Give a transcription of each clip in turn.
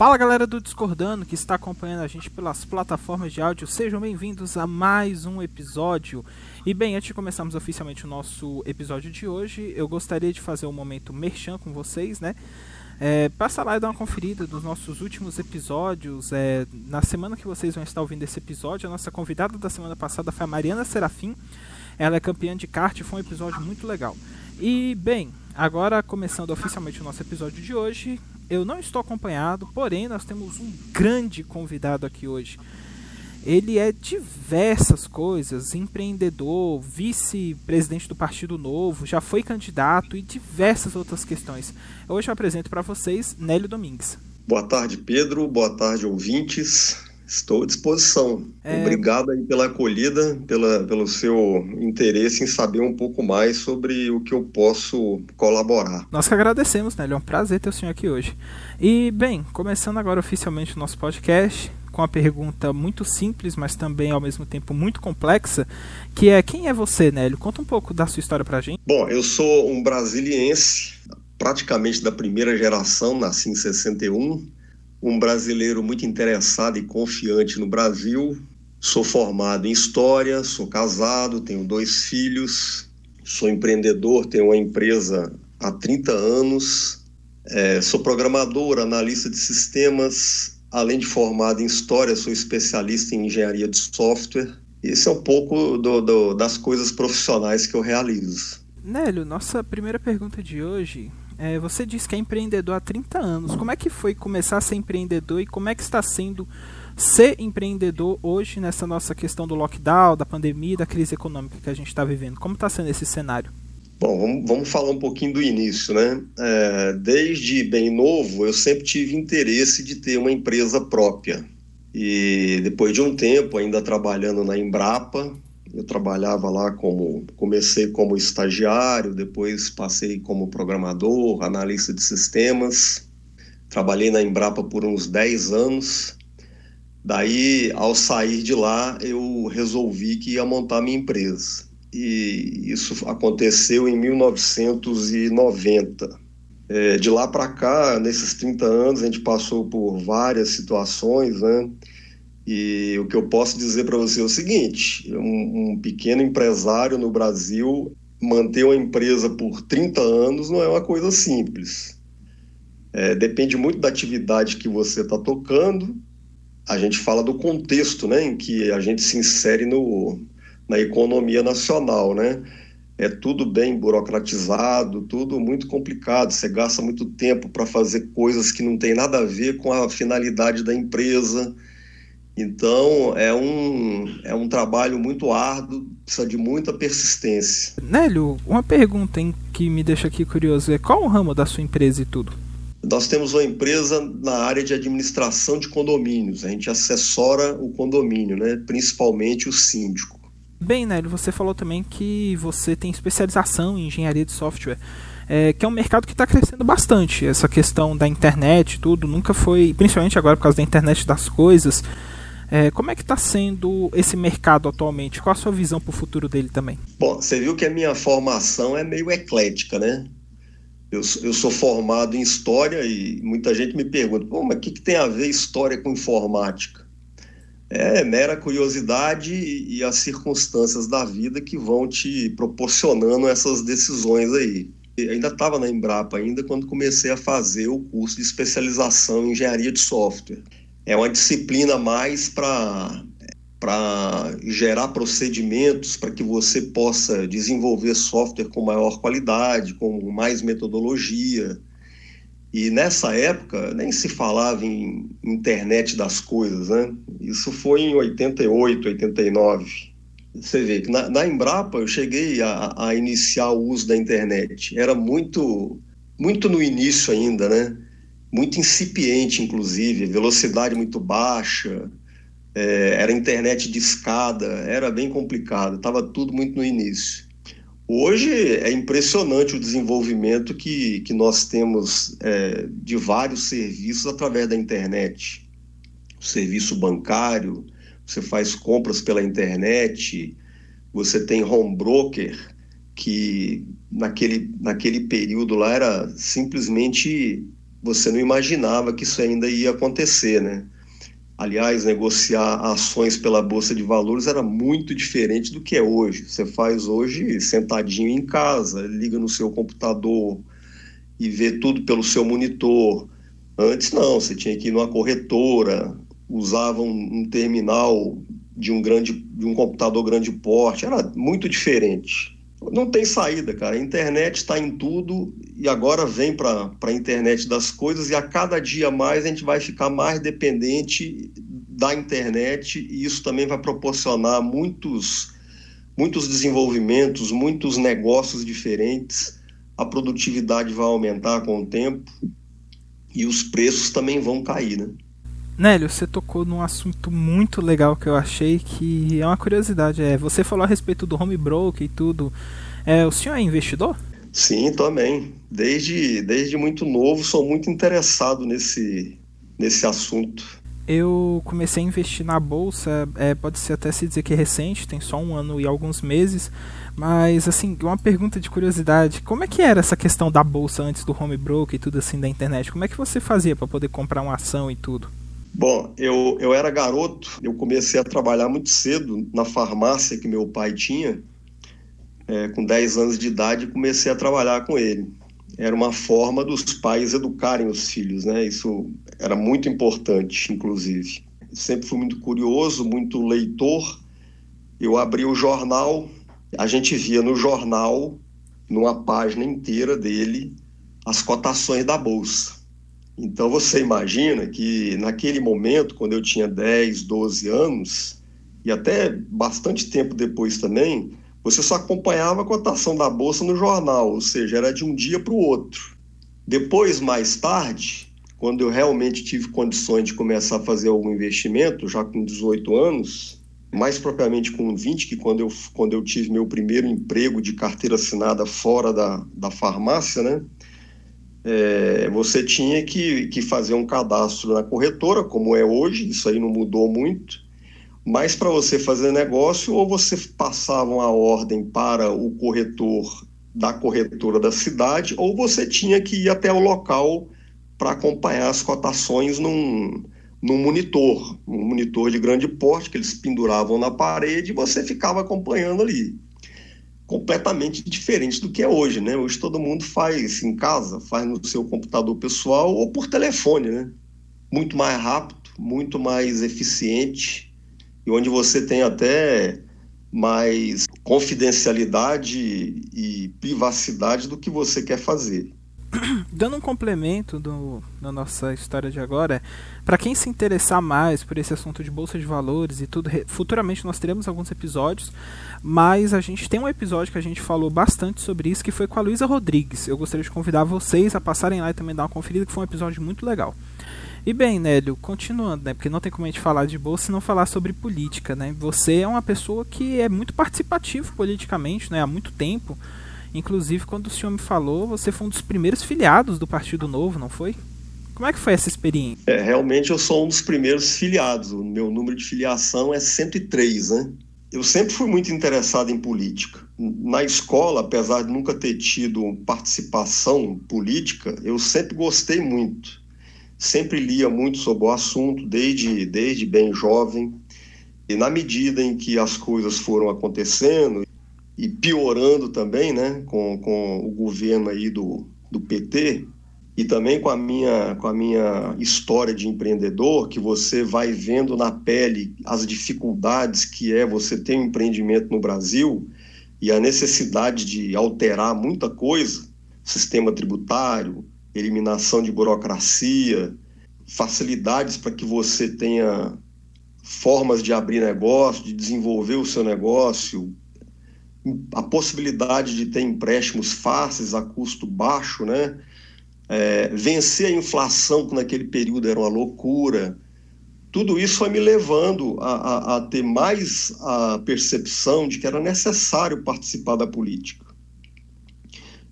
Fala galera do Discordando que está acompanhando a gente pelas plataformas de áudio, sejam bem-vindos a mais um episódio. E bem, antes de começarmos oficialmente o nosso episódio de hoje, eu gostaria de fazer um momento merchan com vocês, né? É, passa lá e dá uma conferida dos nossos últimos episódios. É, na semana que vocês vão estar ouvindo esse episódio, a nossa convidada da semana passada foi a Mariana Serafim. Ela é campeã de kart, foi um episódio muito legal. E bem, agora começando oficialmente o nosso episódio de hoje, eu não estou acompanhado, porém nós temos um grande convidado aqui hoje. Ele é diversas coisas, empreendedor, vice-presidente do Partido Novo, já foi candidato e diversas outras questões. Hoje eu apresento para vocês Nélio Domingues. Boa tarde, Pedro. Boa tarde, ouvintes. Estou à disposição. É... Obrigado aí pela acolhida, pela, pelo seu interesse em saber um pouco mais sobre o que eu posso colaborar. Nós que agradecemos, né? É um prazer ter o senhor aqui hoje. E, bem, começando agora oficialmente o nosso podcast, com uma pergunta muito simples, mas também ao mesmo tempo muito complexa, que é quem é você, Nélio? Conta um pouco da sua história pra gente. Bom, eu sou um brasiliense, praticamente da primeira geração, nasci em 61 um brasileiro muito interessado e confiante no Brasil. Sou formado em História, sou casado, tenho dois filhos, sou empreendedor, tenho uma empresa há 30 anos, é, sou programador, analista de sistemas, além de formado em História, sou especialista em Engenharia de Software. Esse é um pouco do, do, das coisas profissionais que eu realizo. Nélio, nossa primeira pergunta de hoje é, você disse que é empreendedor há 30 anos. Como é que foi começar a ser empreendedor e como é que está sendo ser empreendedor hoje nessa nossa questão do lockdown, da pandemia, da crise econômica que a gente está vivendo? Como está sendo esse cenário? Bom, vamos, vamos, falar um pouquinho do início, né? É, desde bem novo, eu sempre tive interesse de ter uma empresa própria. E depois de um tempo, ainda trabalhando na Embrapa, eu trabalhava lá como comecei como estagiário, depois passei como programador, analista de sistemas. Trabalhei na Embrapa por uns 10 anos. Daí, ao sair de lá, eu resolvi que ia montar minha empresa. E isso aconteceu em 1990. É, de lá para cá, nesses 30 anos, a gente passou por várias situações, né? E o que eu posso dizer para você é o seguinte: um, um, pequeno empresário no Brasil manter uma empresa por 30 anos não é uma coisa simples. É, depende muito da atividade que você está tocando. A gente fala do contexto né, em que a gente se insere no, na economia nacional. Né? É tudo bem burocratizado, tudo muito complicado. Você gasta muito tempo para fazer coisas que não tem nada a ver com a finalidade da empresa então, é um, é um trabalho muito árduo, precisa de muita persistência. Nélio, uma pergunta hein, que me deixa aqui curioso é qual o ramo da sua empresa e tudo? Nós temos uma empresa na área de administração de condomínios. A gente assessora o condomínio, né? principalmente o síndico. Bem, Nélio, você falou também que você tem especialização em engenharia de software. É, que é um mercado que está crescendo bastante. Essa questão da internet, tudo, nunca foi, principalmente agora por causa da internet das coisas, é, como é que está sendo esse mercado atualmente? Qual a sua visão para o futuro dele também? Bom, você viu que a minha formação é meio eclética, né? Eu, eu sou formado em História e muita gente me pergunta, Pô, mas o que, que tem a ver História com Informática? É mera curiosidade e as circunstâncias da vida que vão te proporcionando essas decisões aí. Eu ainda estava na Embrapa ainda quando comecei a fazer o curso de especialização em engenharia de software é uma disciplina mais para para gerar procedimentos para que você possa desenvolver software com maior qualidade, com mais metodologia. E nessa época nem se falava em internet das coisas, né? Isso foi em 88, 89. Você vê que na, na Embrapa eu cheguei a, a iniciar o uso da internet. Era muito, muito no início ainda, né? Muito incipiente, inclusive, velocidade muito baixa, é, era internet de escada, era bem complicado, estava tudo muito no início. Hoje é impressionante o desenvolvimento que, que nós temos é, de vários serviços através da internet. O serviço bancário, você faz compras pela internet, você tem home broker, que naquele, naquele período lá era simplesmente você não imaginava que isso ainda ia acontecer, né? Aliás, negociar ações pela Bolsa de Valores era muito diferente do que é hoje. Você faz hoje sentadinho em casa, liga no seu computador e vê tudo pelo seu monitor. Antes não, você tinha que ir numa corretora, usava um, um terminal de um grande, de um computador grande porte, era muito diferente. Não tem saída, cara. A internet está em tudo e agora vem para a internet das coisas e a cada dia mais a gente vai ficar mais dependente da internet e isso também vai proporcionar muitos, muitos desenvolvimentos, muitos negócios diferentes. A produtividade vai aumentar com o tempo e os preços também vão cair, né? Nélio, você tocou num assunto muito legal que eu achei que é uma curiosidade. É, você falou a respeito do home broker e tudo. É, o senhor é investidor? Sim, também. Desde, desde muito novo sou muito interessado nesse, nesse assunto. Eu comecei a investir na bolsa, é, pode ser até se dizer que é recente, tem só um ano e alguns meses, mas assim, uma pergunta de curiosidade, como é que era essa questão da bolsa antes do home broker e tudo assim da internet? Como é que você fazia para poder comprar uma ação e tudo? Bom, eu, eu era garoto, eu comecei a trabalhar muito cedo na farmácia que meu pai tinha. É, com 10 anos de idade, comecei a trabalhar com ele. Era uma forma dos pais educarem os filhos, né? Isso era muito importante, inclusive. Sempre fui muito curioso, muito leitor. Eu abri o jornal, a gente via no jornal, numa página inteira dele, as cotações da bolsa. Então você imagina que naquele momento, quando eu tinha 10, 12 anos, e até bastante tempo depois também, você só acompanhava a cotação da bolsa no jornal, ou seja, era de um dia para o outro. Depois, mais tarde, quando eu realmente tive condições de começar a fazer algum investimento, já com 18 anos, mais propriamente com 20, que quando eu, quando eu tive meu primeiro emprego de carteira assinada fora da, da farmácia, né? É, você tinha que, que fazer um cadastro na corretora, como é hoje, isso aí não mudou muito, mas para você fazer negócio, ou você passava uma ordem para o corretor da corretora da cidade, ou você tinha que ir até o local para acompanhar as cotações num, num monitor, um monitor de grande porte que eles penduravam na parede e você ficava acompanhando ali completamente diferente do que é hoje, né? Hoje todo mundo faz em casa, faz no seu computador pessoal ou por telefone, né? Muito mais rápido, muito mais eficiente e onde você tem até mais confidencialidade e privacidade do que você quer fazer. Dando um complemento do, da nossa história de agora, para quem se interessar mais por esse assunto de bolsa de valores e tudo, futuramente nós teremos alguns episódios, mas a gente tem um episódio que a gente falou bastante sobre isso, que foi com a Luísa Rodrigues. Eu gostaria de convidar vocês a passarem lá e também dar uma conferida, que foi um episódio muito legal. E bem, Nélio, continuando, né? Porque não tem como a gente falar de bolsa e não falar sobre política, né? Você é uma pessoa que é muito participativo politicamente, né? Há muito tempo. Inclusive, quando o senhor me falou, você foi um dos primeiros filiados do Partido Novo, não foi? Como é que foi essa experiência? É, realmente eu sou um dos primeiros filiados. O meu número de filiação é 103, né? Eu sempre fui muito interessado em política. Na escola, apesar de nunca ter tido participação política, eu sempre gostei muito. Sempre lia muito sobre o assunto, desde, desde bem jovem. E na medida em que as coisas foram acontecendo, e piorando também, né, com, com o governo aí do, do PT, e também com a minha com a minha história de empreendedor, que você vai vendo na pele as dificuldades que é você ter um empreendimento no Brasil e a necessidade de alterar muita coisa, sistema tributário, eliminação de burocracia, facilidades para que você tenha formas de abrir negócio, de desenvolver o seu negócio, a possibilidade de ter empréstimos fáceis a custo baixo, né? É, vencer a inflação, que naquele período era uma loucura. Tudo isso foi me levando a, a, a ter mais a percepção de que era necessário participar da política.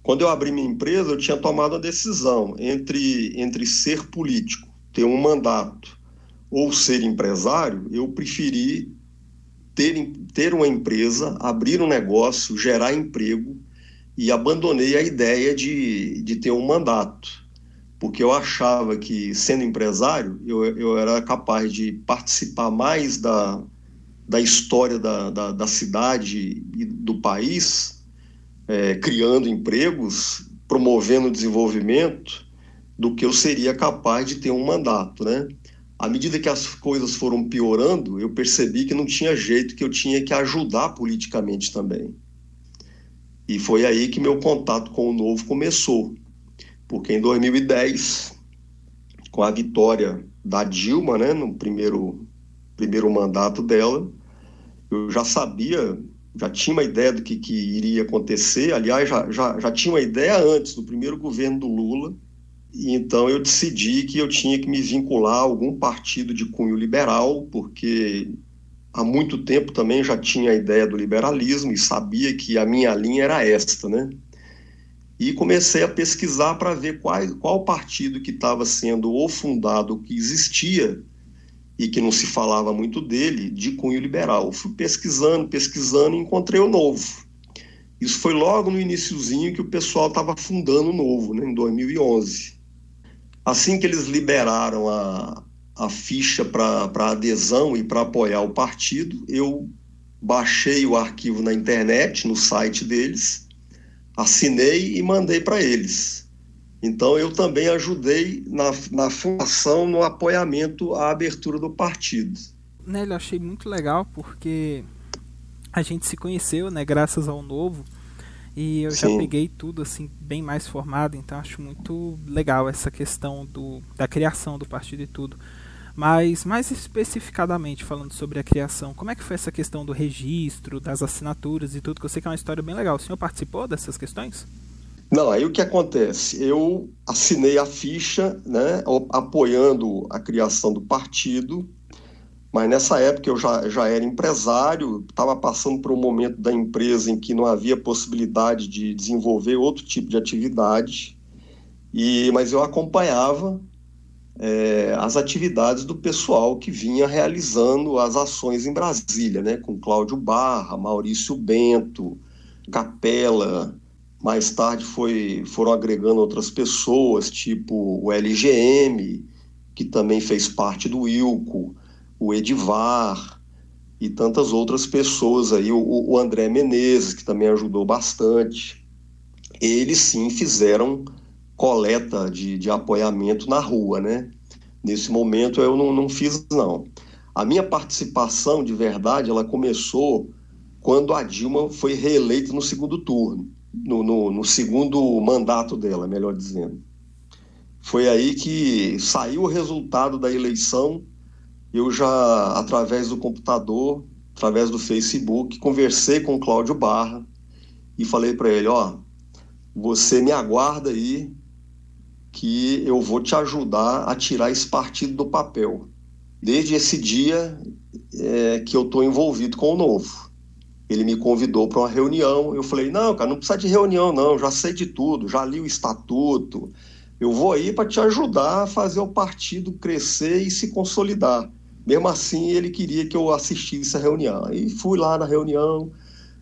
Quando eu abri minha empresa, eu tinha tomado a decisão entre, entre ser político, ter um mandato, ou ser empresário, eu preferi ter, ter uma empresa, abrir um negócio, gerar emprego e abandonei a ideia de, de ter um mandato. porque eu achava que, sendo empresário, eu, eu era capaz de participar mais da, da história da, da, da cidade e do país, é, criando empregos, promovendo desenvolvimento, do que eu seria capaz de ter um mandato, né? À medida que as coisas foram piorando, eu percebi que não tinha jeito, que eu tinha que ajudar politicamente também. E foi aí que meu contato com o novo começou. Porque em 2010, com a vitória da Dilma, né, no primeiro, primeiro mandato dela, eu já sabia, já tinha uma ideia do que, que iria acontecer. Aliás, já, já, já tinha uma ideia antes, do primeiro governo do Lula. Então eu decidi que eu tinha que me vincular a algum partido de cunho liberal, porque há muito tempo também já tinha a ideia do liberalismo e sabia que a minha linha era esta, né? E comecei a pesquisar para ver qual, qual partido que estava sendo ou fundado, que existia e que não se falava muito dele, de cunho liberal. Fui pesquisando, pesquisando e encontrei o Novo. Isso foi logo no iníciozinho que o pessoal estava fundando o Novo, né, em 2011. Assim que eles liberaram a, a ficha para adesão e para apoiar o partido, eu baixei o arquivo na internet, no site deles, assinei e mandei para eles. Então, eu também ajudei na, na fundação, no apoiamento à abertura do partido. Nélio, achei muito legal porque a gente se conheceu, né, graças ao Novo, e eu Sim. já peguei tudo assim bem mais formado, então acho muito legal essa questão do, da criação do partido e tudo. Mas mais especificadamente falando sobre a criação, como é que foi essa questão do registro, das assinaturas e tudo, que eu sei que é uma história bem legal. O senhor participou dessas questões? Não, aí o que acontece? Eu assinei a ficha, né, apoiando a criação do partido, mas nessa época eu já, já era empresário, estava passando por um momento da empresa em que não havia possibilidade de desenvolver outro tipo de atividade, e, mas eu acompanhava é, as atividades do pessoal que vinha realizando as ações em Brasília, né, com Cláudio Barra, Maurício Bento, Capela, mais tarde foi, foram agregando outras pessoas, tipo o LGM, que também fez parte do Ilco, o Edivar e tantas outras pessoas aí, o, o André Menezes, que também ajudou bastante. Eles sim fizeram coleta de, de apoiamento na rua, né? Nesse momento eu não, não fiz, não. A minha participação de verdade, ela começou quando a Dilma foi reeleita no segundo turno no, no, no segundo mandato dela, melhor dizendo. Foi aí que saiu o resultado da eleição. Eu já, através do computador, através do Facebook, conversei com o Cláudio Barra e falei para ele: ó, você me aguarda aí que eu vou te ajudar a tirar esse partido do papel. Desde esse dia é, que eu estou envolvido com o novo ele me convidou para uma reunião. Eu falei: não, cara, não precisa de reunião, não, já sei de tudo, já li o estatuto. Eu vou aí para te ajudar a fazer o partido crescer e se consolidar. Mesmo assim, ele queria que eu assistisse a reunião. E fui lá na reunião.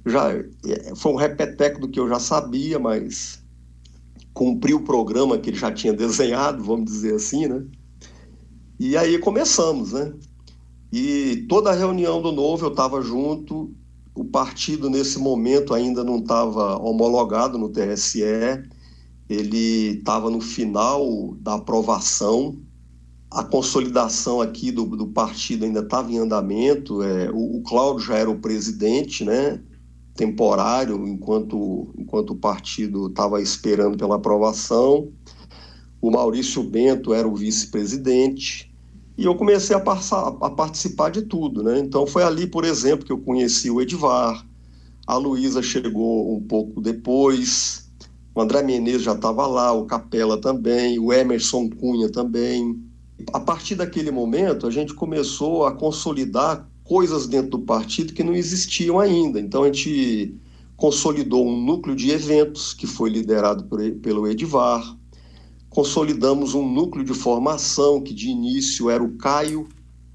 Já é, foi um repeteco do que eu já sabia, mas cumpri o programa que ele já tinha desenhado, vamos dizer assim, né? E aí começamos, né? E toda a reunião do Novo eu estava junto, o partido, nesse momento, ainda não estava homologado no TSE, ele estava no final da aprovação. A consolidação aqui do, do partido ainda estava em andamento. É, o, o Cláudio já era o presidente, né? temporário, enquanto, enquanto o partido estava esperando pela aprovação. O Maurício Bento era o vice-presidente. E eu comecei a, passar, a participar de tudo, né? Então foi ali, por exemplo, que eu conheci o Edvar, a Luísa chegou um pouco depois, o André Menezes já estava lá, o Capela também, o Emerson Cunha também. A partir daquele momento, a gente começou a consolidar coisas dentro do partido que não existiam ainda. Então a gente consolidou um núcleo de eventos que foi liderado por, pelo Edvar, consolidamos um núcleo de formação que de início era o Caio,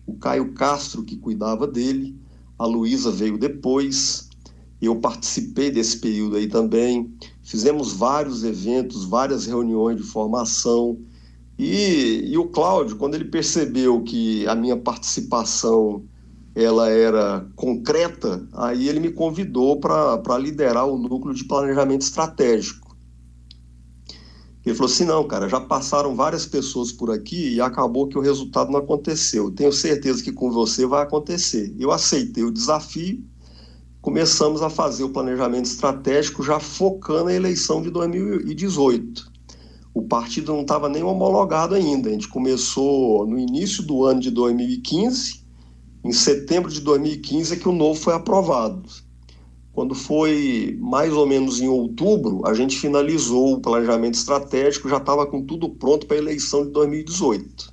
o Caio Castro que cuidava dele, a Luísa veio depois, eu participei desse período aí também, fizemos vários eventos, várias reuniões de formação, E, e o Cláudio, quando ele percebeu que a minha participação ela era concreta, aí ele me convidou para liderar o núcleo de planejamento estratégico. Ele falou assim: não, cara, já passaram várias pessoas por aqui e acabou que o resultado não aconteceu. Tenho certeza que com você vai acontecer. Eu aceitei o desafio, começamos a fazer o planejamento estratégico já focando a eleição de 2018. O partido não estava nem homologado ainda. A gente começou no início do ano de 2015 em setembro de 2015 é que o novo foi aprovado. Quando foi mais ou menos em outubro, a gente finalizou o planejamento estratégico, já estava com tudo pronto para a eleição de 2018.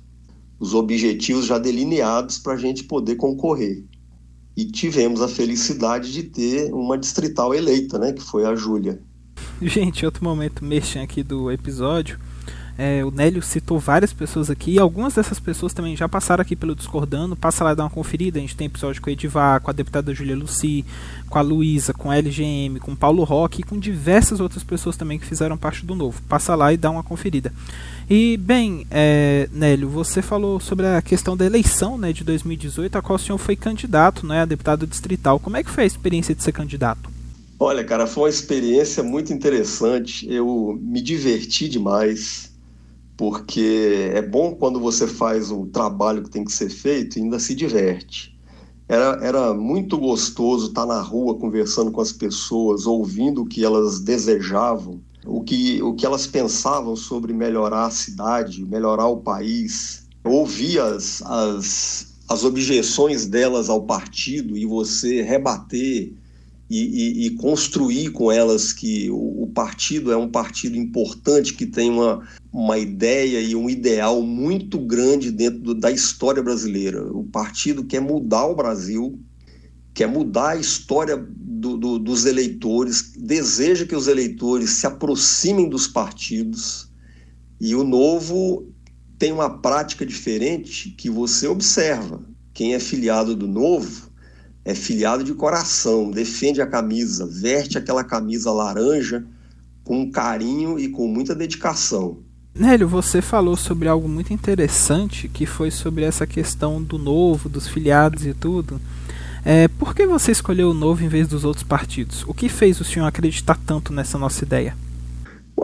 Os objetivos já delineados para a gente poder concorrer. E tivemos a felicidade de ter uma distrital eleita, né, que foi a Júlia. Gente, outro momento mexem aqui do episódio é, o Nélio citou várias pessoas aqui, e algumas dessas pessoas também já passaram aqui pelo Discordando. Passa lá e dá uma conferida. A gente tem episódio com o Edivar, com a deputada Julia Luci, com a Luísa, com a LGM, com o Paulo Roque e com diversas outras pessoas também que fizeram parte do novo. Passa lá e dá uma conferida. E, bem, é, Nélio, você falou sobre a questão da eleição né, de 2018, a qual o senhor foi candidato né, a deputado distrital. Como é que foi a experiência de ser candidato? Olha, cara, foi uma experiência muito interessante. Eu me diverti demais porque é bom quando você faz o trabalho que tem que ser feito e ainda se diverte. Era, era muito gostoso estar na rua conversando com as pessoas, ouvindo o que elas desejavam, o que, o que elas pensavam sobre melhorar a cidade, melhorar o país. Ouvir as, as, as objeções delas ao partido e você rebater e, e, e, construir com elas que o, o, partido é um partido importante, que tem uma, uma ideia e um ideal muito grande dentro do, da história brasileira. O partido quer mudar o Brasil, quer mudar a história do, do, dos eleitores, deseja que os eleitores se aproximem dos partidos. E o novo tem uma prática diferente que você observa. Quem é filiado do novo é filiado de coração, defende a camisa, veste aquela camisa laranja com carinho e com muita dedicação. Nélio, você falou sobre algo muito interessante que foi sobre essa questão do novo, dos filiados e tudo. É, por que você escolheu o novo em vez dos outros partidos? O que fez o senhor acreditar tanto nessa nossa ideia?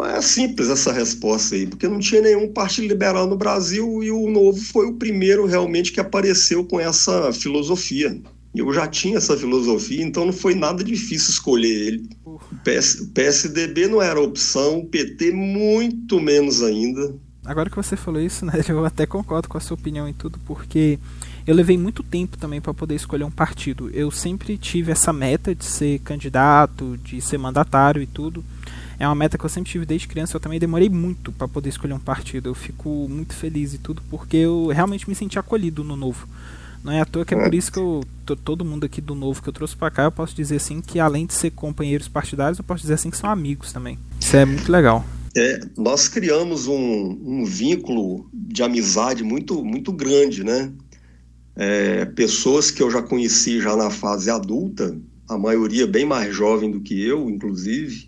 É simples essa resposta aí, porque não tinha nenhum partido liberal no Brasil e o Novo foi o primeiro realmente que apareceu com essa filosofia. Eu já tinha essa filosofia, então não foi nada difícil escolher ele. O, PS, o PSDB não era opção, o PT muito menos ainda. Agora que você falou isso, né, eu até concordo com a sua opinião em tudo, porque eu levei muito tempo também para poder escolher um partido. Eu sempre tive essa meta de ser candidato, de ser mandatário e tudo. É uma meta que eu sempre tive desde criança. Eu também demorei muito para poder escolher um partido. Eu fico muito feliz e tudo porque eu realmente me senti acolhido no novo. Não é à toa que é, por isso que eu, todo mundo aqui do novo que eu trouxe para cá, eu posso dizer assim que além de ser companheiros partidários, eu posso dizer assim que são amigos também. Isso é muito legal. É, nós criamos um, um vínculo de amizade muito, muito grande, né? É, pessoas que eu já conheci já na fase adulta, a maioria bem mais jovem do que eu, inclusive,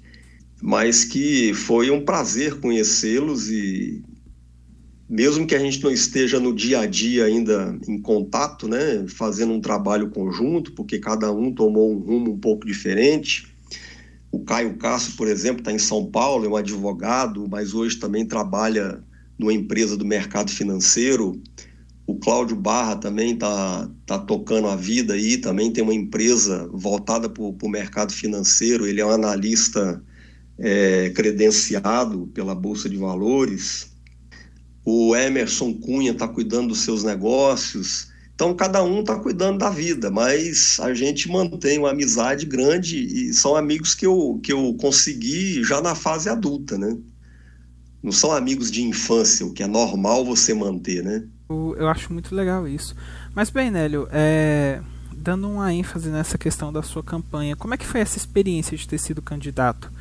mas que foi um prazer conhecê-los e mesmo que a gente não esteja no dia a dia ainda em contato, né, fazendo um trabalho conjunto, porque cada um tomou um rumo um pouco diferente. O Caio Castro, por exemplo, está em São Paulo, é um advogado, mas hoje também trabalha numa empresa do mercado financeiro. O Cláudio Barra também está tá tocando a vida aí, também tem uma empresa voltada para o mercado financeiro. Ele é um analista é, credenciado pela Bolsa de Valores o Emerson Cunha está cuidando dos seus negócios. Então, cada um está cuidando da vida, mas a gente mantém uma amizade grande e são amigos que eu, que eu consegui já na fase adulta, né? Não são amigos de infância, o que é normal você manter, né? Eu, acho muito legal isso. Mas, bem, Nélio, é, dando uma ênfase nessa questão da sua campanha, como é que foi essa experiência de ter sido candidato?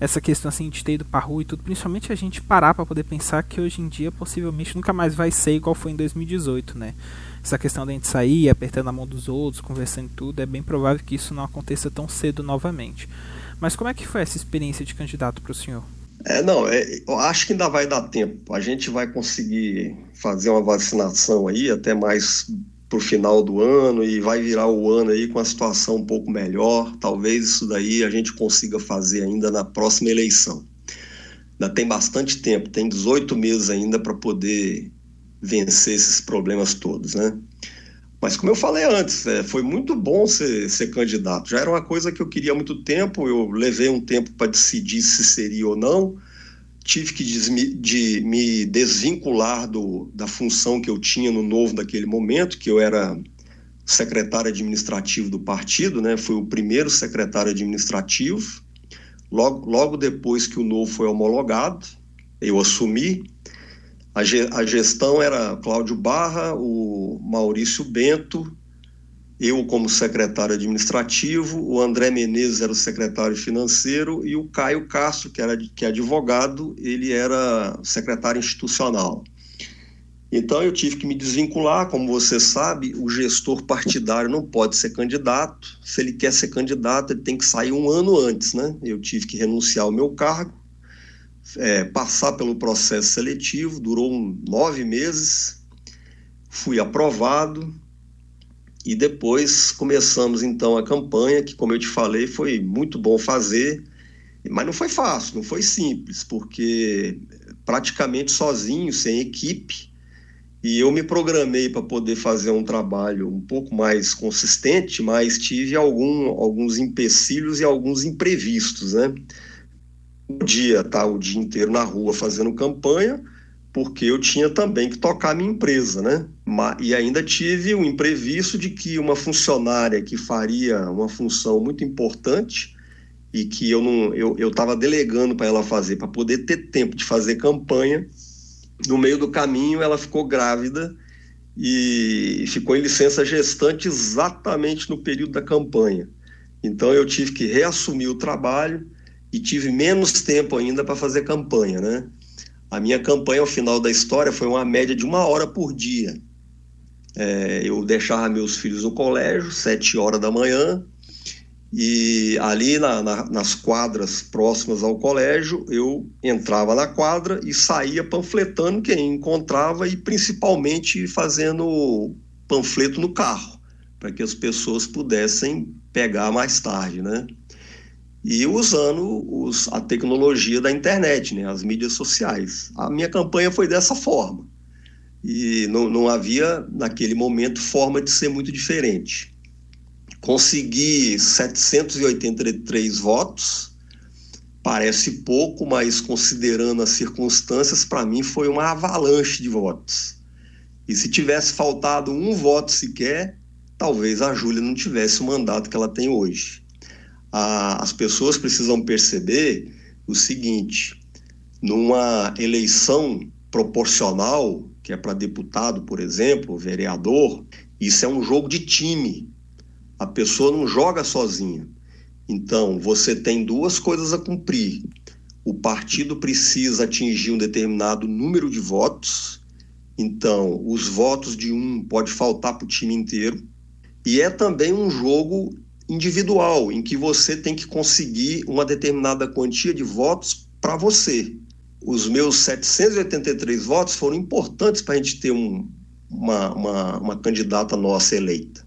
Essa questão assim de ter ido pra rua e tudo, principalmente a gente parar para poder pensar que hoje em dia possivelmente nunca mais vai ser igual foi em 2018, né? Essa questão da gente sair, apertando a mão dos outros, conversando tudo, é bem provável que isso não aconteça tão cedo novamente. Mas como é que foi essa experiência de candidato para o senhor? É, não, é, eu acho que ainda vai dar tempo. A gente vai conseguir fazer uma vacinação aí até mais para o final do ano e vai virar o ano aí com a situação um pouco melhor. Talvez isso daí a gente consiga fazer ainda na próxima eleição. Ainda tem bastante tempo, tem 18 meses ainda para poder vencer esses problemas todos, né? Mas como eu falei antes, é, foi muito bom ser, ser candidato. Já era uma coisa que eu queria há muito tempo. Eu levei um tempo para decidir se seria ou não. Tive que de, me desvincular do, da função que eu tinha no Novo naquele momento, que eu era secretário administrativo do partido, né? Fui o primeiro secretário administrativo. Logo, logo depois que o Novo foi homologado, eu assumi. A, a gestão era Cláudio Barra, o Maurício Bento, eu como secretário administrativo, o André Menezes era o secretário financeiro e o Caio Castro, que, era, que é advogado, ele era secretário institucional. Então eu tive que me desvincular, como você sabe, o gestor partidário não pode ser candidato. Se ele quer ser candidato, ele tem que sair um ano antes, né? Eu tive que renunciar ao meu cargo é, passar pelo processo seletivo, durou um, nove meses, fui aprovado e depois começamos então a campanha, que como eu te falei, foi muito bom fazer, mas não foi fácil, não foi simples, porque praticamente sozinho, sem equipe, e eu me programei para poder fazer um trabalho um pouco mais consistente, mas tive algum, alguns empecilhos e alguns imprevistos, né? podia estar o dia inteiro na rua fazendo campanha, porque eu tinha também que tocar minha empresa, né? E ainda tive um imprevisto de que uma funcionária que faria uma função muito importante e que eu não eu estava delegando para ela fazer para poder ter tempo de fazer campanha, no meio do caminho ela ficou grávida e ficou em licença gestante exatamente no período da campanha. Então eu tive que reassumir o trabalho e tive menos tempo ainda para fazer campanha, né? A minha campanha ao final da história foi uma média de uma hora por dia. É, eu deixava meus filhos no colégio, sete horas da manhã, e ali na, na, nas quadras próximas ao colégio, eu entrava na quadra e saía panfletando quem encontrava e principalmente fazendo panfleto no carro, para que as pessoas pudessem pegar mais tarde, né? E usando os, a tecnologia da internet, né, as mídias sociais. A minha campanha foi dessa forma. E não, não havia, naquele momento, forma de ser muito diferente. Consegui 783 votos, parece pouco, mas considerando as circunstâncias, para mim foi uma avalanche de votos. E se tivesse faltado um voto sequer, talvez a Júlia não tivesse o mandato que ela tem hoje a, as pessoas precisam perceber o seguinte: numa eleição proporcional, que é para deputado, por exemplo, vereador, isso é um jogo de time. A pessoa não joga sozinha. Então, você tem duas coisas a cumprir. O partido precisa atingir um determinado número de votos. Então, os votos de um pode faltar para o time inteiro. E é também um jogo individual, em que você tem que conseguir uma determinada quantia de votos para você. Os meus 783 votos foram importantes para a gente ter um, uma, uma, uma candidata nossa eleita,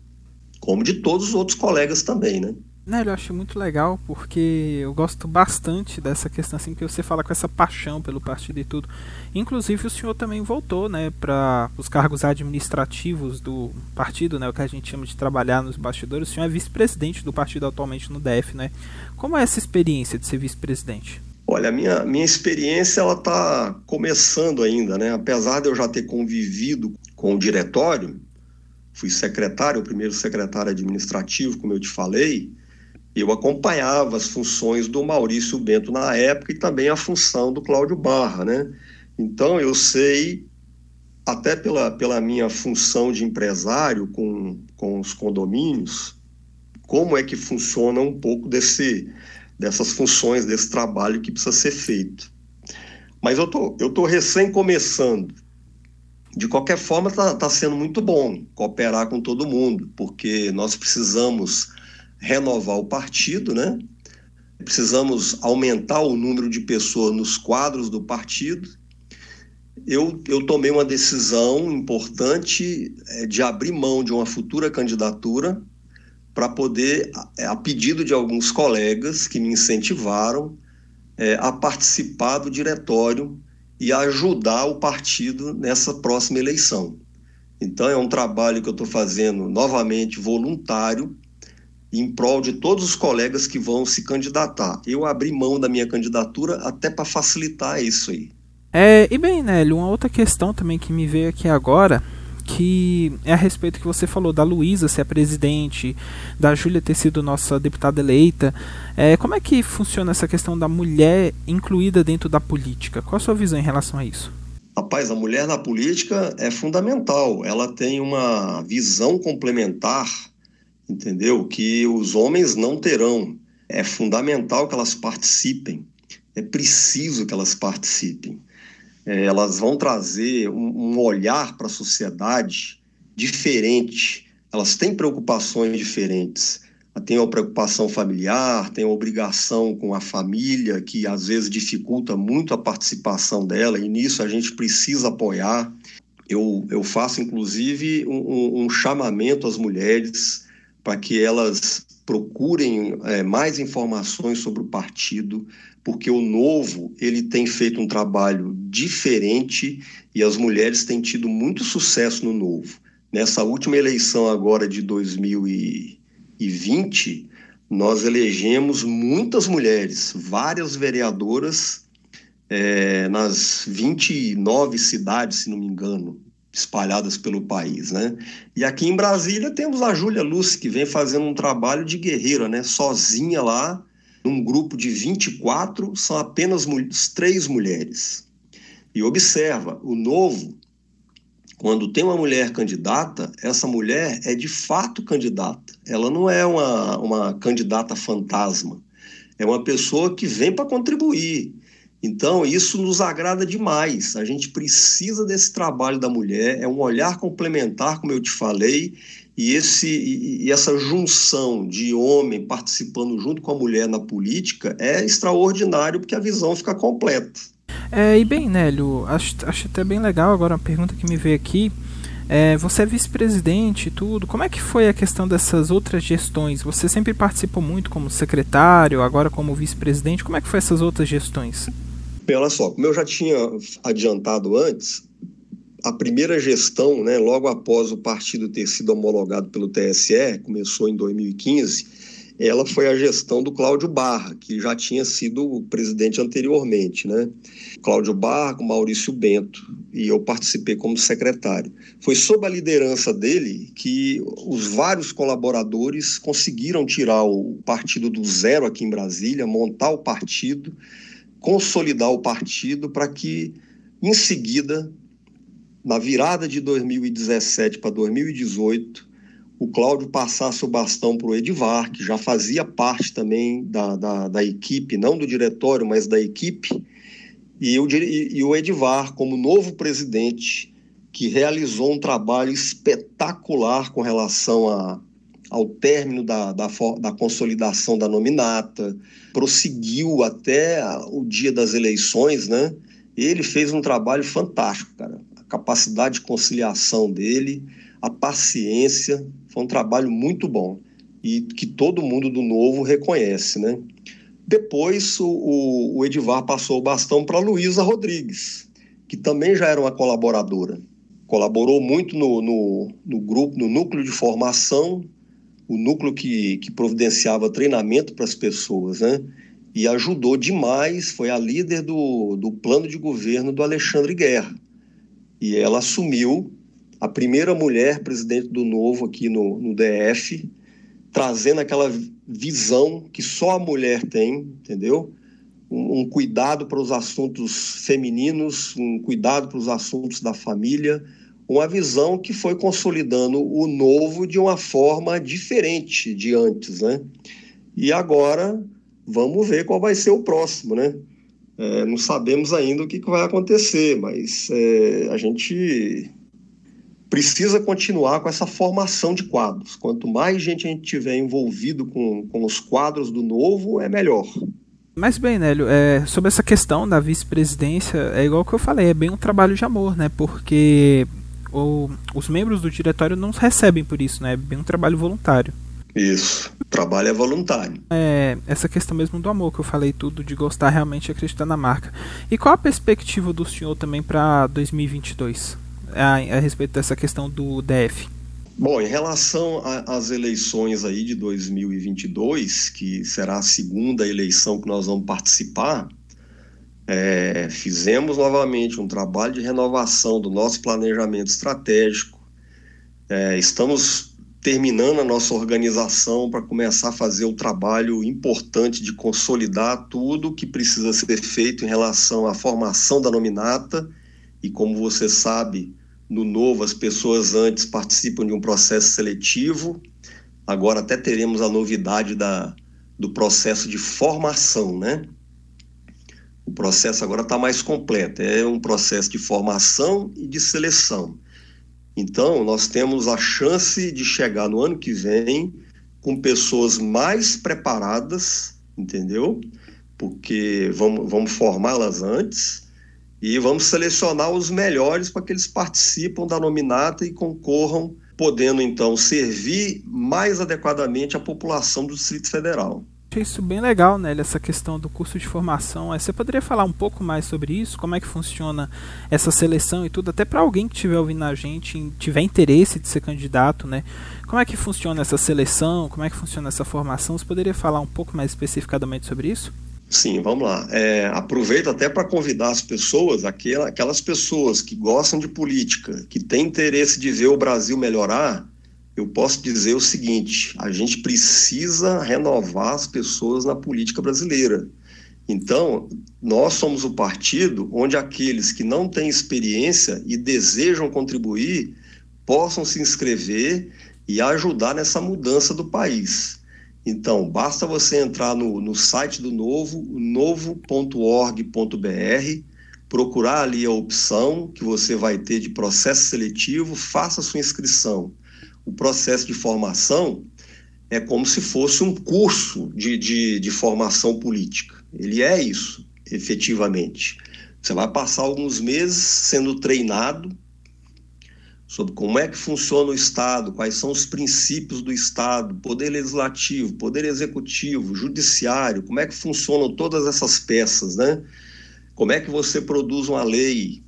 como de todos os outros colegas também, né? Né, eu acho muito legal porque eu gosto bastante dessa questão assim que você fala com essa paixão pelo partido e tudo. Inclusive o senhor também voltou, né, para os cargos administrativos do partido, né, o que a gente chama de trabalhar nos bastidores. O senhor é vice-presidente do partido atualmente no DF, né? Como é essa experiência de ser vice-presidente? Olha, a minha, minha experiência ela está começando ainda, né? Apesar de eu já ter convivido com o diretório, fui secretário, o primeiro secretário administrativo, como eu te falei, eu acompanhava as funções do Maurício Bento na época e também a função do Cláudio Barra, né? Então eu sei, até pela, pela minha função de empresário com, com os condomínios, como é que funciona um pouco desse, dessas funções, desse trabalho que precisa ser feito. Mas eu tô, eu tô recém começando. De qualquer forma, está tá sendo muito bom cooperar com todo mundo, porque nós precisamos renovar o partido, né? Precisamos aumentar o número de pessoas nos quadros do partido. Eu, eu tomei uma decisão importante é, de abrir mão de uma futura candidatura para poder, a pedido de alguns colegas que me incentivaram, é, a participar do diretório e ajudar o partido nessa próxima eleição. Então, é um trabalho que eu estou fazendo novamente voluntário, em prol de todos os colegas que vão se candidatar. Eu abri mão da minha candidatura até para facilitar isso aí. É, e bem, Nélio, uma outra questão também que me veio aqui agora que é a respeito que você falou da Luísa ser a presidente, da Júlia ter sido nossa deputada eleita. É, como é que funciona essa questão da mulher incluída dentro da política? Qual a sua visão em relação a isso? Rapaz, a mulher na política é fundamental. Ela tem uma visão complementar, entendeu? Que os homens não terão. É fundamental que elas participem. É preciso que elas participem é, elas vão trazer um, um olhar para a sociedade diferente. Elas têm preocupações diferentes. Tem a preocupação familiar, tem a obrigação com a família, que às vezes dificulta muito a participação dela, e nisso a gente precisa apoiar. Eu, eu faço, inclusive, um, um chamamento às mulheres para que elas procurem é, mais informações sobre o partido, porque o novo ele tem feito um trabalho diferente e as mulheres têm tido muito sucesso no novo. Nessa última eleição agora de 2020, nós elegemos muitas mulheres, várias vereadoras é, nas 29 cidades, se não me engano, espalhadas pelo país, né? E aqui em Brasília temos a Júlia Lúcia, que vem fazendo um trabalho de guerreira, né? Sozinha lá, num grupo de 24, são apenas três mulheres. E observa, o novo, quando tem uma mulher candidata, essa mulher é de fato candidata. Ela não é uma, uma candidata fantasma. É uma pessoa que vem para contribuir então, isso nos agrada demais. A gente precisa desse trabalho da mulher, é um olhar complementar, como eu te falei, e, esse, e essa junção de homem participando junto com a mulher na política é extraordinário, porque a visão fica completa. É, e bem, Nélio, acho, acho até bem legal agora uma pergunta que me veio aqui. É, você é vice-presidente e tudo. Como é que foi a questão dessas outras gestões? Você sempre participou muito como secretário, agora como vice-presidente. Como é que foi essas outras gestões? Bem, olha só, como eu já tinha adiantado antes, a primeira gestão, né, logo após o partido ter sido homologado pelo TSE, começou em 2015, ela foi a gestão do Cláudio Barra, que já tinha sido presidente anteriormente, né? Cláudio Barra com Maurício Bento, e eu participei como secretário. Foi sob a liderança dele que os vários colaboradores conseguiram tirar o partido do zero aqui em Brasília, montar o partido consolidar o partido para que, em seguida, na virada de 2017 para 2018, o Cláudio passasse o bastão para o Edivar, que já fazia parte também da, da, da, equipe, não do diretório, mas da equipe, e o, e o Edivar, como novo presidente, que realizou um trabalho espetacular com relação a, ao término da, da, da consolidação da nominata, prosseguiu até o dia das eleições, né? Ele fez um trabalho fantástico, cara. A capacidade de conciliação dele, a paciência, foi um trabalho muito bom e que todo mundo do novo reconhece, né? Depois o, o Edivar passou o bastão para Luísa Rodrigues, que também já era uma colaboradora. Colaborou muito no, no, no grupo, no núcleo de formação o núcleo que, que providenciava treinamento para as pessoas, né? E ajudou demais, foi a líder do, do plano de governo do Alexandre Guerra. E ela assumiu a primeira mulher presidente do Novo aqui no, no DF, trazendo aquela visão que só a mulher tem, entendeu? Um, um cuidado para os assuntos femininos, um cuidado para os assuntos da família, uma visão que foi consolidando o novo de uma forma diferente de antes, né? E agora vamos ver qual vai ser o próximo, né? É, não sabemos ainda o que, que vai acontecer, mas é, a gente precisa continuar com essa formação de quadros. Quanto mais gente a gente tiver envolvido com, com os quadros do novo, é melhor. Mas bem, Nélio, é, sobre essa questão da vice-presidência, é igual que eu falei, é bem um trabalho de amor, né? Porque o, os membros do diretório não recebem por isso, né? É bem um trabalho voluntário. Isso, trabalho é voluntário. É, essa questão mesmo do amor que eu falei tudo, de gostar realmente e acreditar na marca. E qual a perspectiva do senhor também para 2022? A, a, respeito dessa questão do DF? Bom, em relação às eleições aí de 2022, que será a segunda eleição que nós vamos participar, é, fizemos novamente um trabalho de renovação do nosso planejamento estratégico. É, estamos terminando a nossa organização para começar a fazer o trabalho importante de consolidar tudo que precisa ser feito em relação à formação da nominata. E como você sabe, no novo as pessoas antes participam de um processo seletivo. Agora até teremos a novidade da, do processo de formação, né? O processo agora está mais completo, é um processo de formação e de seleção. Então, nós temos a chance de chegar no ano que vem com pessoas mais preparadas, entendeu? Porque vamos, vamos formá-las antes e vamos selecionar os melhores para que eles participam da nominata e concorram, podendo então servir mais adequadamente a população do Distrito Federal achei isso bem legal, né? Essa questão do curso de formação. Você poderia falar um pouco mais sobre isso? Como é que funciona essa seleção e tudo? Até para alguém que estiver ouvindo a gente, tiver interesse de ser candidato, né? Como é que funciona essa seleção? Como é que funciona essa formação? Você poderia falar um pouco mais especificadamente sobre isso? Sim, vamos lá. É, aproveito até para convidar as pessoas, aquelas pessoas que gostam de política, que têm interesse de ver o Brasil melhorar, eu posso dizer o seguinte: a gente precisa renovar as pessoas na política brasileira. Então, nós somos o partido onde aqueles que não têm experiência e desejam contribuir possam se inscrever e ajudar nessa mudança do país. Então, basta você entrar no, no site do Novo, novo.org.br, procurar ali a opção que você vai ter de processo seletivo, faça sua inscrição o processo de formação é como se fosse um curso de, de, de formação política. Ele é isso, efetivamente. Você vai passar alguns meses sendo treinado sobre como é que funciona o Estado, quais são os princípios do Estado, poder legislativo, poder executivo, judiciário, como é que funcionam todas essas peças, né? Como é que você produz uma lei,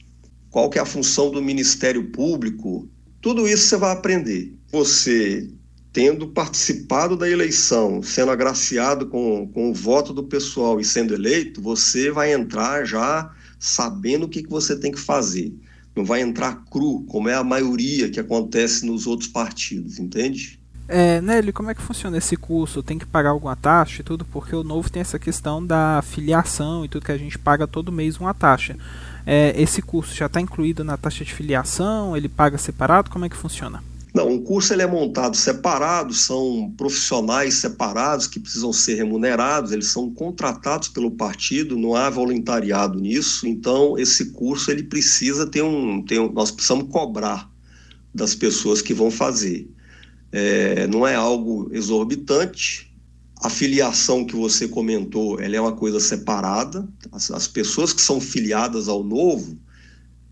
qual que é a função do Ministério Público, tudo isso você vai aprender você tendo participado da eleição, sendo agraciado com, com o voto do pessoal e sendo eleito, você vai entrar já sabendo o que, que você tem que fazer. Não vai entrar cru, como é a maioria que acontece nos outros partidos, entende? É, Nelly, como é que funciona esse curso? Tem que pagar alguma taxa e tudo? Porque o novo tem essa questão da filiação e tudo que a gente paga todo mês uma taxa. É, esse curso já está incluído na taxa de filiação? Ele paga separado? Como é que funciona? Não, o curso ele é montado separado, são profissionais separados que precisam ser remunerados, eles são contratados pelo partido, não há voluntariado nisso, então esse curso ele precisa ter um, ter um nós precisamos cobrar das pessoas que vão fazer. É, não é algo exorbitante, a filiação que você comentou, ela é uma coisa separada, as, as pessoas que são filiadas ao novo,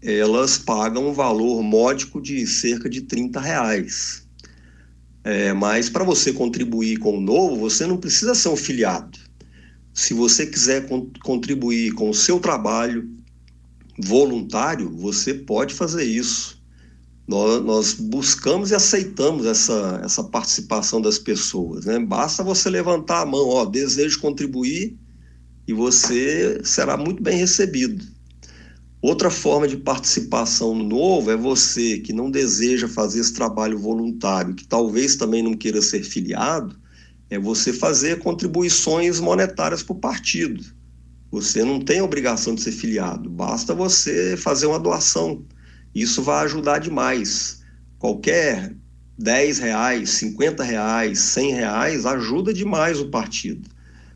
elas pagam um valor módico de cerca de 30 reais. É, mas para você contribuir com o novo, você não precisa ser um filiado. Se você quiser con contribuir com o seu trabalho voluntário, você pode fazer isso. Nós, nós, buscamos e aceitamos essa, essa participação das pessoas. Né? Basta você levantar a mão, ó, desejo contribuir, e você será muito bem recebido. Outra forma de participação no novo é você que não deseja fazer esse trabalho voluntário, que talvez também não queira ser filiado, é você fazer contribuições monetárias para o partido. Você não tem obrigação de ser filiado, basta você fazer uma doação. Isso vai ajudar demais. Qualquer 10 reais, 50 reais, 100 reais ajuda demais o partido.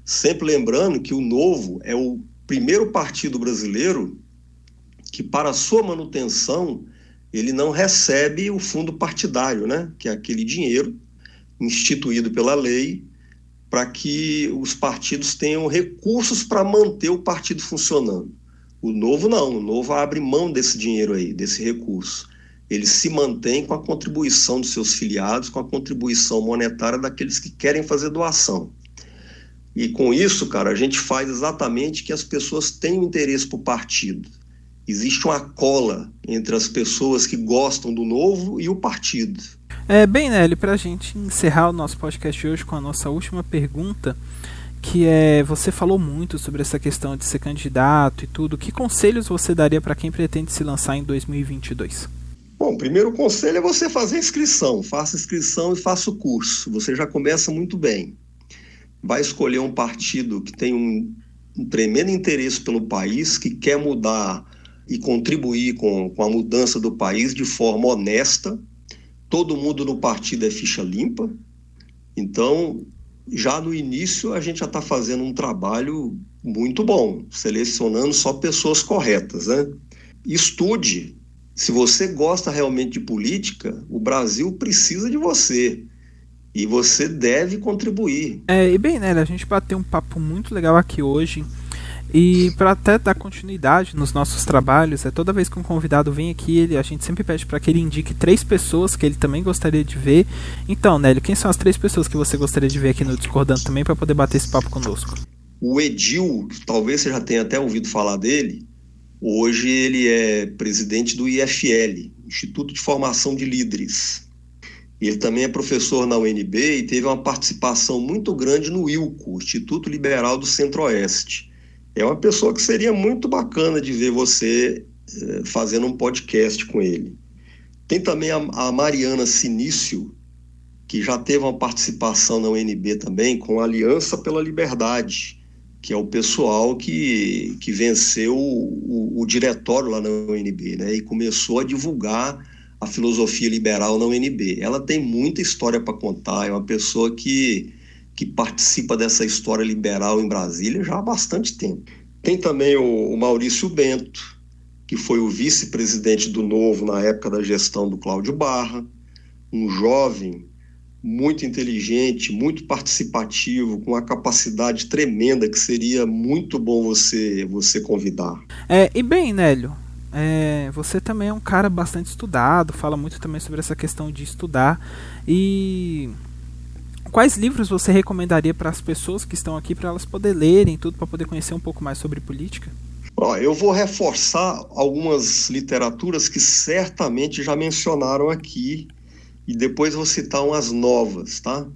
Sempre lembrando que o Novo é o primeiro partido brasileiro que para sua manutenção ele não recebe o fundo partidário, né? que é aquele dinheiro instituído pela lei para que os partidos tenham recursos para manter o partido funcionando. O novo não, o novo abre mão desse dinheiro aí, desse recurso. Ele se mantém com a contribuição dos seus filiados, com a contribuição monetária daqueles que querem fazer doação. E com isso, cara, a gente faz exatamente que as pessoas tenham interesse por partido. Existe uma cola entre as pessoas que gostam do novo e o partido. É, bem, Nelly, para a gente encerrar o nosso podcast hoje com a nossa última pergunta, que é: você falou muito sobre essa questão de ser candidato e tudo. Que conselhos você daria para quem pretende se lançar em 2022? Bom, primeiro conselho é você fazer inscrição. Faça inscrição e faça o curso. Você já começa muito bem. Vai escolher um partido que tem um, um tremendo interesse pelo país, que quer mudar e contribuir com, com a mudança do país de forma honesta. Todo mundo no partido é ficha limpa. Então, já no início, a gente já está fazendo um trabalho muito bom, selecionando só pessoas corretas. Né? Estude. Se você gosta realmente de política, o Brasil precisa de você. E você deve contribuir. É, e bem, né, a gente bateu um papo muito legal aqui hoje e para até dar continuidade nos nossos trabalhos, é toda vez que um convidado vem aqui, ele, a gente sempre pede para que ele indique três pessoas que ele também gostaria de ver. Então, Nélio, quem são as três pessoas que você gostaria de ver aqui no Discordando também para poder bater esse papo conosco? O Edil, talvez você já tenha até ouvido falar dele. Hoje ele é presidente do IFL, Instituto de Formação de Líderes. Ele também é professor na UNB e teve uma participação muito grande no ILCO, Instituto Liberal do Centro-Oeste é uma pessoa que seria muito bacana de ver você eh, fazendo um podcast com ele. Tem também a, Mariana Sinício, que já teve uma participação na UNB também, com a Aliança pela Liberdade, que é o pessoal que, que venceu o, o, o diretório lá na UNB, né? E começou a divulgar a filosofia liberal na UNB. Ela tem muita história para contar, é uma pessoa que que participa dessa história liberal em Brasília já há bastante tempo. Tem também o, o Maurício Bento, que foi o vice-presidente do Novo na época da gestão do Cláudio Barra, um jovem muito inteligente, muito participativo, com uma capacidade tremenda que seria muito bom você você convidar. É, e bem, Nélio, é, você também é um cara bastante estudado, fala muito também sobre essa questão de estudar e quais livros você recomendaria para as pessoas que estão aqui para elas poderem lerem tudo para poder conhecer um pouco mais sobre política? Ó, eu vou reforçar algumas literaturas que certamente já mencionaram aqui e depois vou citar umas novas, tá?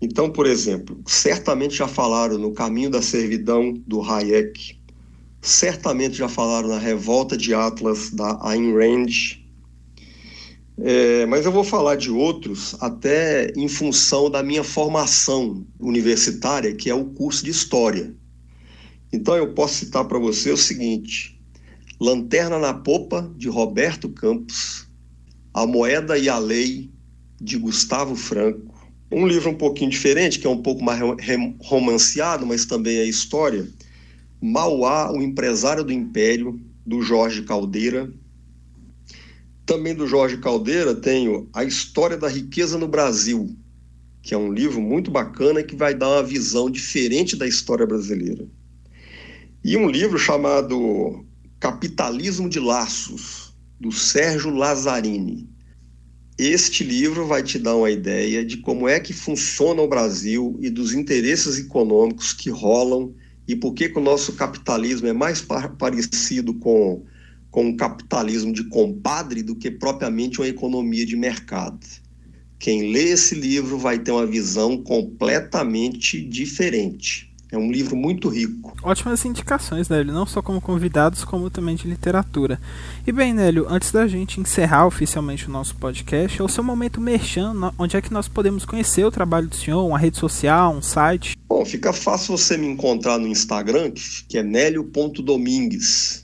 Então, por exemplo, certamente já falaram no Caminho da Servidão do Hayek, certamente já falaram na Revolta de Atlas da Ayn Rand, é, mas eu vou falar de outros até em função da minha formação universitária, que é o curso de História. Então eu posso citar para você o seguinte: Lanterna na Popa, de Roberto Campos, A Moeda e a Lei, de Gustavo Franco. Um livro um pouquinho diferente, que é um pouco mais romanceado, mas também é história. Mauá, o Empresário do Império, do Jorge Caldeira, também do Jorge Caldeira tenho A História da Riqueza no Brasil, que é um livro muito bacana que vai dar uma visão diferente da história brasileira. E um livro chamado Capitalismo de Laços, do Sérgio Lazzarini. Este livro vai te dar uma ideia de como é que funciona o Brasil e dos interesses econômicos que rolam e por que, que o nosso capitalismo é mais parecido com com um capitalismo de compadre do que propriamente uma economia de mercado. Quem lê esse livro vai ter uma visão completamente diferente. É um livro muito rico. Ótimas indicações, Nélio, não só como convidados, como também de literatura. E bem, Nélio, antes da gente encerrar oficialmente o nosso podcast, é o seu momento merchan, onde é que nós podemos conhecer o trabalho do senhor, uma rede social, um site? Bom, fica fácil você me encontrar no Instagram, que é nélio.domingues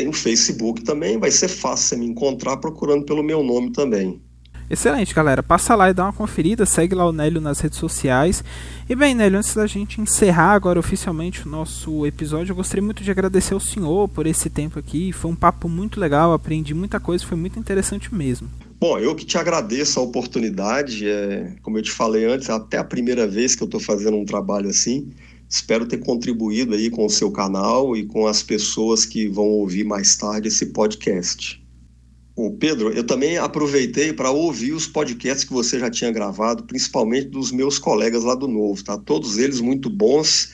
tem o Facebook também, vai ser fácil você me encontrar procurando pelo meu nome também. Excelente, galera. Passa lá e dá uma conferida, segue lá o Nélio nas redes sociais. E bem, Nélio, antes da gente encerrar agora oficialmente o nosso episódio, eu gostaria muito de agradecer ao senhor por esse tempo aqui. Foi um papo muito legal, aprendi muita coisa, foi muito interessante mesmo. Bom, eu que te agradeço a oportunidade. É, como eu te falei antes, é até a primeira vez que eu estou fazendo um trabalho assim. Espero ter contribuído aí com o seu canal e com as pessoas que vão ouvir mais tarde esse podcast. O Pedro, eu também aproveitei para ouvir os podcasts que você já tinha gravado, principalmente dos meus colegas lá do Novo, tá? Todos eles muito bons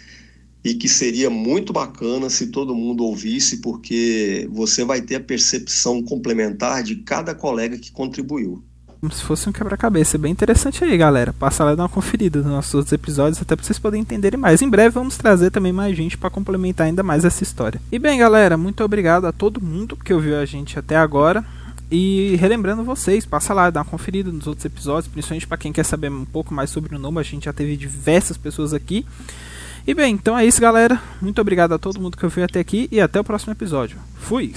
e que seria muito bacana se todo mundo ouvisse, porque você vai ter a percepção complementar de cada colega que contribuiu. Como se fosse um quebra-cabeça. Bem interessante aí, galera. Passa lá e dá uma conferida nos nossos outros episódios, até para vocês poderem entenderem mais. Em breve vamos trazer também mais gente para complementar ainda mais essa história. E bem, galera, muito obrigado a todo mundo que ouviu a gente até agora. E relembrando vocês, passa lá, dá uma conferida nos outros episódios, principalmente para quem quer saber um pouco mais sobre o Noma, a gente já teve diversas pessoas aqui. E bem, então é isso, galera. Muito obrigado a todo mundo que ouviu até aqui e até o próximo episódio. Fui!